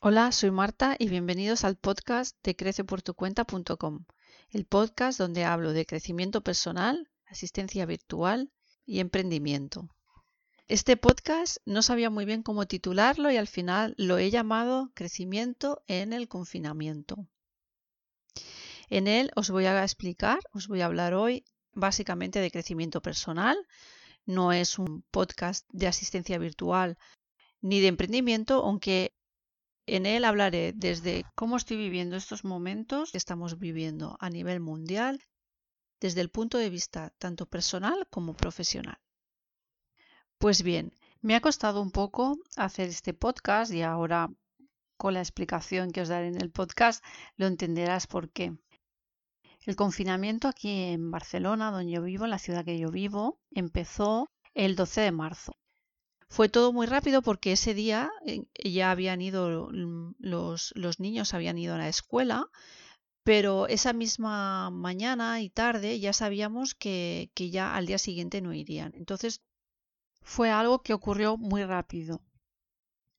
Hola, soy Marta y bienvenidos al podcast de creceportucuenta.com, el podcast donde hablo de crecimiento personal, asistencia virtual y emprendimiento. Este podcast no sabía muy bien cómo titularlo y al final lo he llamado Crecimiento en el confinamiento. En él os voy a explicar, os voy a hablar hoy básicamente de crecimiento personal. No es un podcast de asistencia virtual ni de emprendimiento, aunque en él hablaré desde cómo estoy viviendo estos momentos que estamos viviendo a nivel mundial, desde el punto de vista tanto personal como profesional. Pues bien, me ha costado un poco hacer este podcast y ahora con la explicación que os daré en el podcast lo entenderás por qué. El confinamiento aquí en Barcelona, donde yo vivo, en la ciudad que yo vivo, empezó el 12 de marzo. Fue todo muy rápido porque ese día eh, ya habían ido los, los niños, habían ido a la escuela, pero esa misma mañana y tarde ya sabíamos que, que ya al día siguiente no irían. Entonces fue algo que ocurrió muy rápido.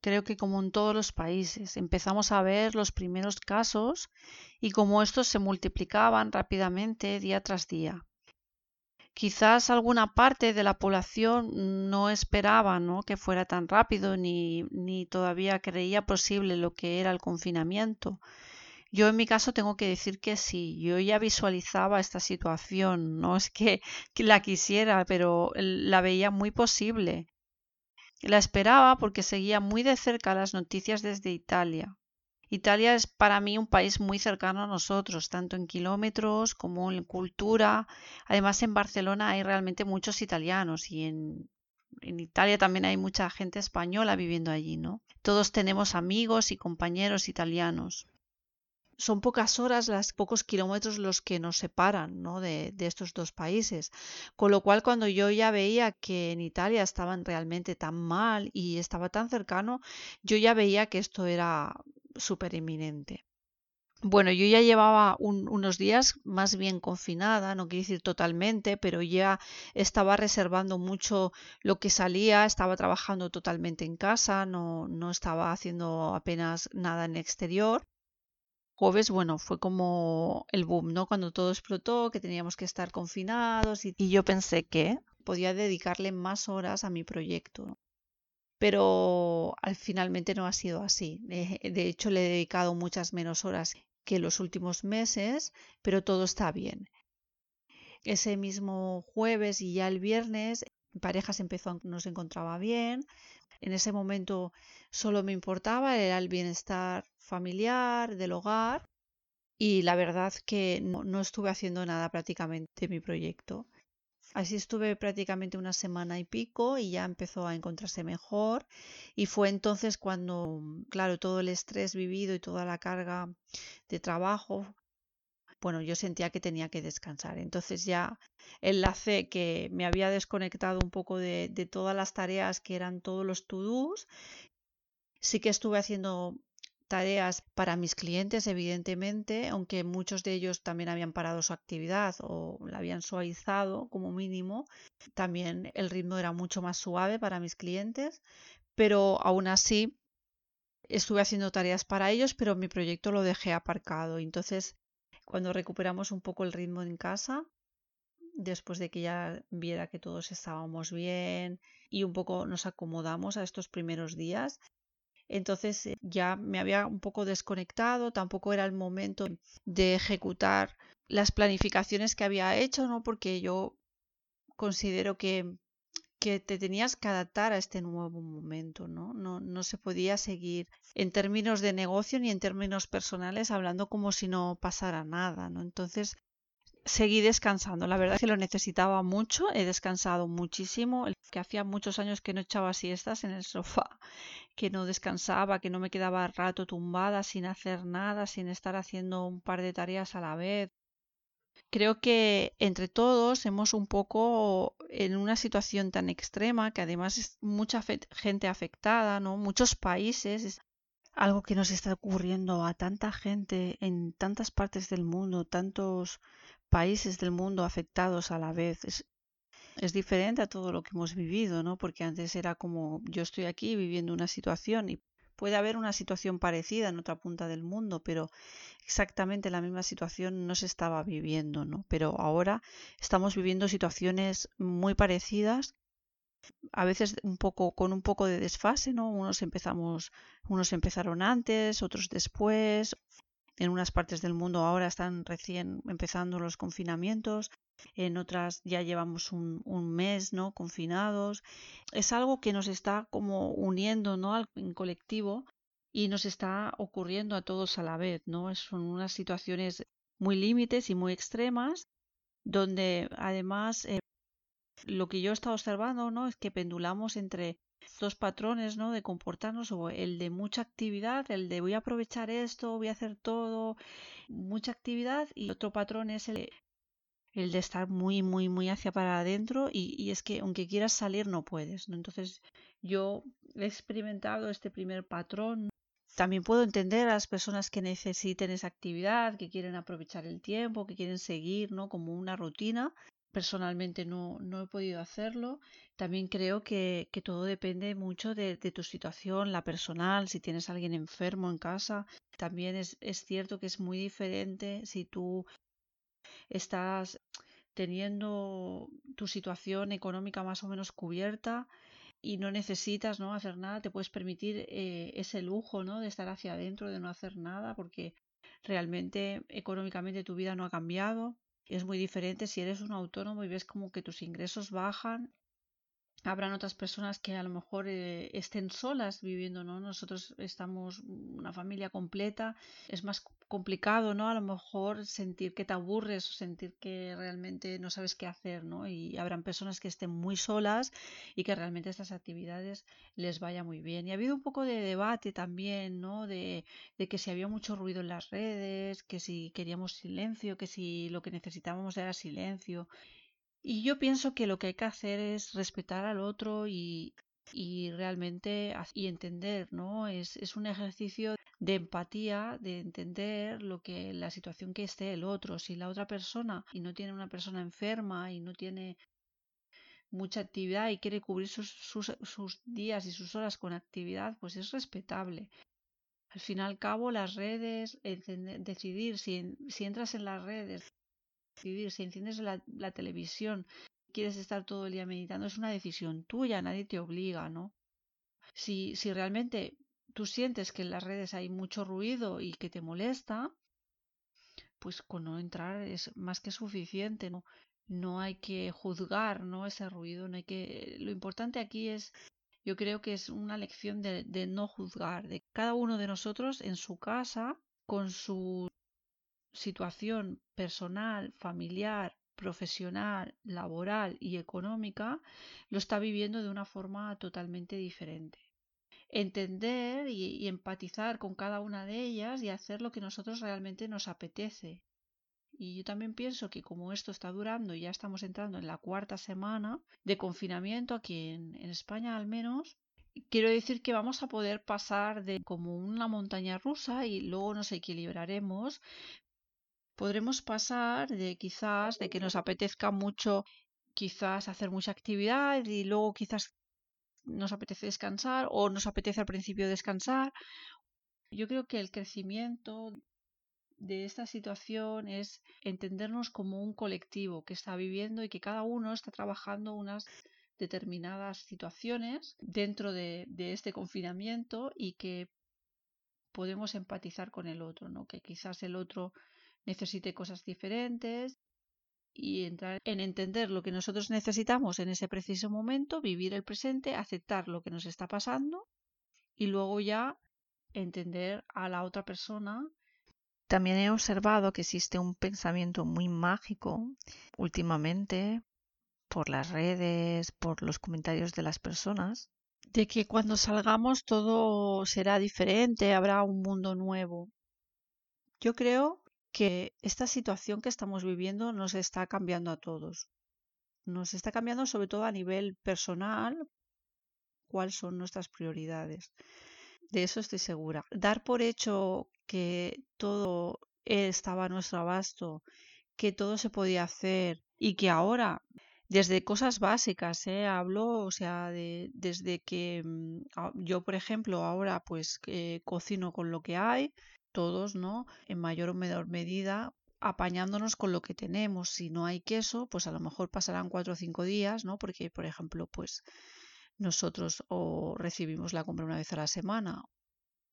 Creo que como en todos los países, empezamos a ver los primeros casos y como estos se multiplicaban rápidamente día tras día. Quizás alguna parte de la población no esperaba ¿no? que fuera tan rápido ni, ni todavía creía posible lo que era el confinamiento. Yo en mi caso tengo que decir que sí, yo ya visualizaba esta situación, no es que, que, la quisiera, pero la veía muy posible. La esperaba porque seguía muy de cerca las noticias desde Italia. Italia es para mí un país muy cercano a nosotros, tanto en kilómetros como en cultura. Además, en Barcelona hay realmente muchos italianos y en, Italia también hay mucha gente española viviendo allí, ¿no? Todos tenemos amigos y compañeros italianos. Son pocas horas, las pocos kilómetros los que nos separan ¿no? de, de estos dos países. Con lo cual, cuando yo ya veía que en Italia estaban realmente tan mal y estaba tan cercano, yo ya veía que esto era súper inminente. Bueno, yo ya llevaba unos días más bien confinada, no quiero decir totalmente, pero ya estaba reservando mucho lo que salía, estaba trabajando totalmente en casa, no, no estaba haciendo apenas nada en exterior. Jueves, bueno, fue como el boom, ¿no? Cuando todo explotó, que teníamos que estar confinados y, y yo pensé que podía dedicarle más horas a mi proyecto pero al finalmente no ha sido así. De hecho, le he dedicado muchas menos horas que los últimos meses, pero todo está bien. Ese mismo jueves y ya el viernes, mi pareja se empezó, nos encontraba bien. En ese momento solo me importaba era el bienestar familiar, del hogar, y la verdad que no, no estuve haciendo nada prácticamente de mi proyecto. Así estuve prácticamente una semana y pico y ya empezó a encontrarse mejor y fue entonces cuando, claro, todo el estrés vivido y toda la carga de trabajo, bueno, yo sentía que tenía que descansar. Entonces ya enlacé que me había desconectado un poco de, de todas las tareas que eran todos los to-dos. Sí que estuve haciendo tareas para mis clientes, evidentemente, aunque muchos de ellos también habían parado su actividad o la habían suavizado como mínimo, también el ritmo era mucho más suave para mis clientes, pero aún así estuve haciendo tareas para ellos, pero mi proyecto lo dejé aparcado. Entonces, cuando recuperamos un poco el ritmo en casa, después de que ya viera que todos estábamos bien y un poco nos acomodamos a estos primeros días, entonces eh, ya me había un poco desconectado, tampoco era el momento de ejecutar las planificaciones que había hecho, ¿no? Porque yo considero que, que te tenías que adaptar a este nuevo momento, ¿no? ¿no? No se podía seguir en términos de negocio ni en términos personales hablando como si no pasara nada, ¿no? Entonces seguí descansando. La verdad es que lo necesitaba mucho, he descansado muchísimo, que hacía muchos años que no echaba siestas en el sofá, que no descansaba, que no me quedaba rato tumbada sin hacer nada, sin estar haciendo un par de tareas a la vez. Creo que entre todos hemos un poco en una situación tan extrema que además es mucha gente afectada, ¿no? Muchos países, es algo que nos está ocurriendo a tanta gente en tantas partes del mundo, tantos países del mundo afectados a la vez. Es, es diferente a todo lo que hemos vivido, ¿no? Porque antes era como yo estoy aquí viviendo una situación y puede haber una situación parecida en otra punta del mundo, pero exactamente la misma situación no se estaba viviendo, ¿no? Pero ahora estamos viviendo situaciones muy parecidas a veces un poco con un poco de desfase, ¿no? Unos empezamos, unos empezaron antes, otros después. En unas partes del mundo ahora están recién empezando los confinamientos, en otras ya llevamos un, mes, ¿no? Confinados. Es algo que nos está como uniendo, ¿no? En colectivo y nos está ocurriendo a todos a la vez, ¿no? Son unas situaciones muy límites y muy extremas donde además eh, lo que yo he estado observando, ¿no? Es que pendulamos entre dos patrones, ¿no? De comportarnos, o el de mucha actividad, el de voy a aprovechar esto, voy a hacer todo, mucha actividad, y otro patrón es el, el de estar muy, muy, muy hacia para adentro, y, y es que aunque quieras salir no puedes, ¿no? Entonces yo he experimentado este primer patrón. También puedo entender a las personas que necesiten esa actividad, que quieren aprovechar el tiempo, que quieren seguir, ¿no? Como una rutina, personalmente no, no he podido hacerlo. También creo que, que todo depende mucho de, tu situación, la personal, si tienes alguien enfermo en casa. También es, es cierto que es muy diferente si tú estás teniendo tu situación económica más o menos cubierta y no necesitas no hacer nada, te puedes permitir eh, ese lujo ¿no? de estar hacia adentro, de no hacer nada, porque realmente económicamente tu vida no ha cambiado es muy diferente si eres un autónomo y ves como que tus ingresos bajan. Habrán otras personas que a lo mejor eh, estén solas viviendo, ¿no? Nosotros estamos una familia completa, es más complicado, ¿no? A lo mejor sentir que te aburres o sentir que realmente no sabes qué hacer, ¿no? Y habrán personas que estén muy solas y que realmente estas actividades les vaya muy bien. Y ha habido un poco de debate también, ¿no? De, de que si había mucho ruido en las redes, que si queríamos silencio, que si lo que necesitábamos era silencio. Y yo pienso que lo que hay que hacer es respetar al otro y, y realmente y entender, ¿no? Es, es un ejercicio de empatía, de entender lo que la situación que esté el otro. Si la otra persona y no tiene una persona enferma y no tiene mucha actividad y quiere cubrir sus, sus, sus días y sus horas con actividad, pues es respetable. Al fin y al cabo, las redes, decidir si, si entras en las redes, si enciendes la, televisión, quieres estar todo el día meditando, es una decisión tuya, nadie te obliga, ¿no? Si, si realmente tú sientes que en las redes hay mucho ruido y que te molesta, pues con no entrar es más que suficiente, ¿no? No hay que juzgar, ¿no? Ese ruido, no hay que... Lo importante aquí es, yo creo que es una lección de, de no juzgar, de cada uno de nosotros en su casa, con su situación personal, familiar, profesional, laboral y económica, lo está viviendo de una forma totalmente diferente. Entender y, empatizar con cada una de ellas y hacer lo que nosotros realmente nos apetece. Y yo también pienso que como esto está durando y ya estamos entrando en la cuarta semana de confinamiento aquí en España al menos, quiero decir que vamos a poder pasar de como una montaña rusa y luego nos equilibraremos, podremos pasar de quizás de que nos apetezca mucho quizás hacer mucha actividad y luego quizás nos apetece descansar o nos apetece al principio descansar. Yo creo que el crecimiento de esta situación es entendernos como un colectivo que está viviendo y que cada uno está trabajando unas determinadas situaciones dentro de, este confinamiento y que podemos empatizar con el otro, ¿no? Que quizás el otro necesite cosas diferentes y entrar en entender lo que nosotros necesitamos en ese preciso momento, vivir el presente, aceptar lo que nos está pasando y luego ya entender a la otra persona. También he observado que existe un pensamiento muy mágico últimamente por las redes, por los comentarios de las personas, de que cuando salgamos todo será diferente, habrá un mundo nuevo. Yo creo que esta situación que estamos viviendo nos está cambiando a todos. Nos está cambiando sobre todo a nivel personal cuáles son nuestras prioridades. De eso estoy segura. Dar por hecho que todo estaba a nuestro abasto, que todo se podía hacer y que ahora desde cosas básicas, ¿eh? hablo, o sea, de, desde que mm, yo, por ejemplo, ahora pues eh, cocino con lo que hay, todos, ¿no? En mayor o menor medida, apañándonos con lo que tenemos. Si no hay queso, pues a lo mejor pasarán cuatro o cinco días, ¿no? Porque, por ejemplo, pues nosotros o recibimos la compra una vez a la semana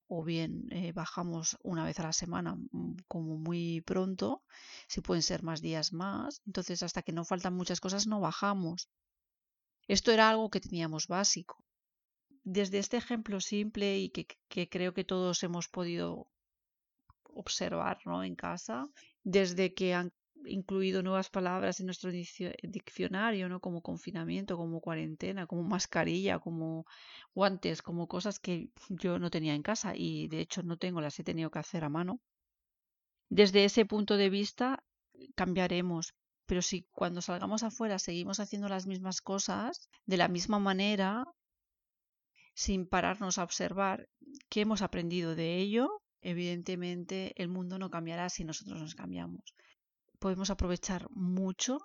o bien eh, bajamos una vez a la semana mm, como muy pronto, si pueden ser más días más, entonces hasta que no faltan muchas cosas no bajamos. Esto era algo que teníamos básico. Desde este ejemplo simple y que, que creo que todos hemos podido observar ¿no? en casa, desde que han incluido nuevas palabras en nuestro diccionario, ¿no? Como confinamiento, como cuarentena, como mascarilla, como guantes, como cosas que yo no tenía en casa y de hecho no tengo, las he tenido que hacer a mano. Desde ese punto de vista cambiaremos, pero si cuando salgamos afuera seguimos haciendo las mismas cosas de la misma manera, sin pararnos a observar qué hemos aprendido de ello, evidentemente el mundo no cambiará si nosotros nos cambiamos podemos aprovechar mucho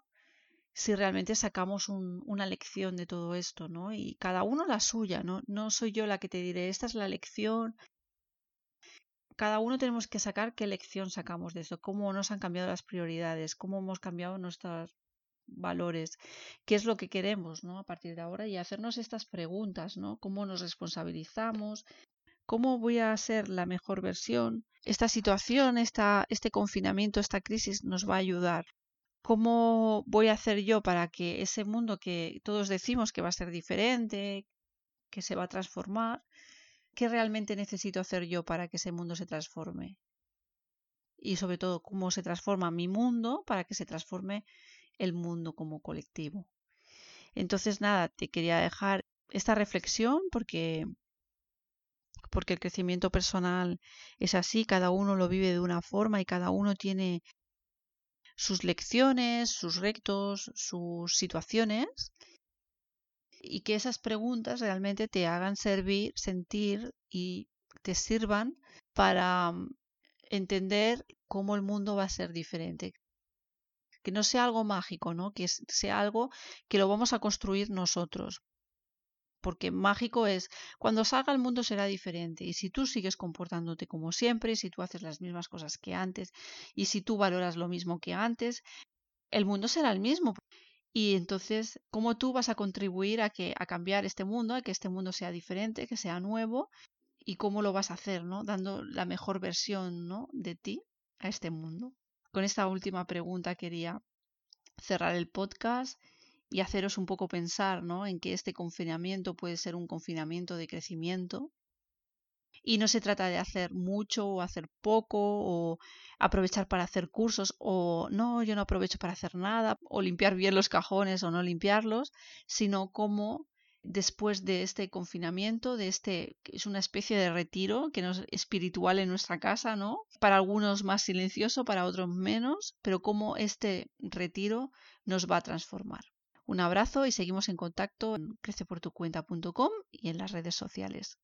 si realmente sacamos una lección de todo esto, ¿no? Y cada uno la suya, ¿no? No soy yo la que te diré, esta es la lección. Cada uno tenemos que sacar qué lección sacamos de esto, cómo nos han cambiado las prioridades, cómo hemos cambiado nuestros valores, qué es lo que queremos, ¿no? A partir de ahora y hacernos estas preguntas, ¿no? Cómo nos responsabilizamos, cómo voy a ser la mejor versión. Esta situación, este confinamiento, esta crisis nos va a ayudar. ¿Cómo voy a hacer yo para que ese mundo que todos decimos que va a ser diferente, que se va a transformar, qué realmente necesito hacer yo para que ese mundo se transforme? Y sobre todo, cómo se transforma mi mundo para que se transforme el mundo como colectivo. Entonces, nada, te quería dejar esta reflexión porque porque el crecimiento personal es así, cada uno lo vive de una forma y cada uno tiene sus lecciones, sus rectos, sus situaciones y que esas preguntas realmente te hagan servir, sentir y te sirvan para mm, entender cómo el mundo va a ser diferente. Que no sea algo mágico, ¿no? Que sea algo que lo vamos a construir nosotros porque mágico es cuando salga el mundo será diferente y si tú sigues comportándote como siempre, si tú haces las mismas cosas que antes y si tú valoras lo mismo que antes, el mundo será el mismo. Y entonces, ¿cómo tú vas a contribuir a que a cambiar este mundo, a que este mundo sea diferente, que sea nuevo? ¿Y cómo lo vas a hacer, ¿no? Dando la mejor versión, ¿no? de ti a este mundo. Con esta última pregunta quería cerrar el podcast y haceros un poco pensar ¿no? en que este confinamiento puede ser un confinamiento de crecimiento. Y no se trata de hacer mucho o hacer poco o aprovechar para hacer cursos o no, yo no aprovecho para hacer nada o limpiar bien los cajones o no limpiarlos, sino como después de este confinamiento, de este es una especie de retiro que no es espiritual en nuestra casa, ¿no? Para algunos más silencioso, para otros menos, pero cómo este retiro nos va a transformar. Un abrazo y seguimos en contacto en creceportucuenta.com y en las redes sociales.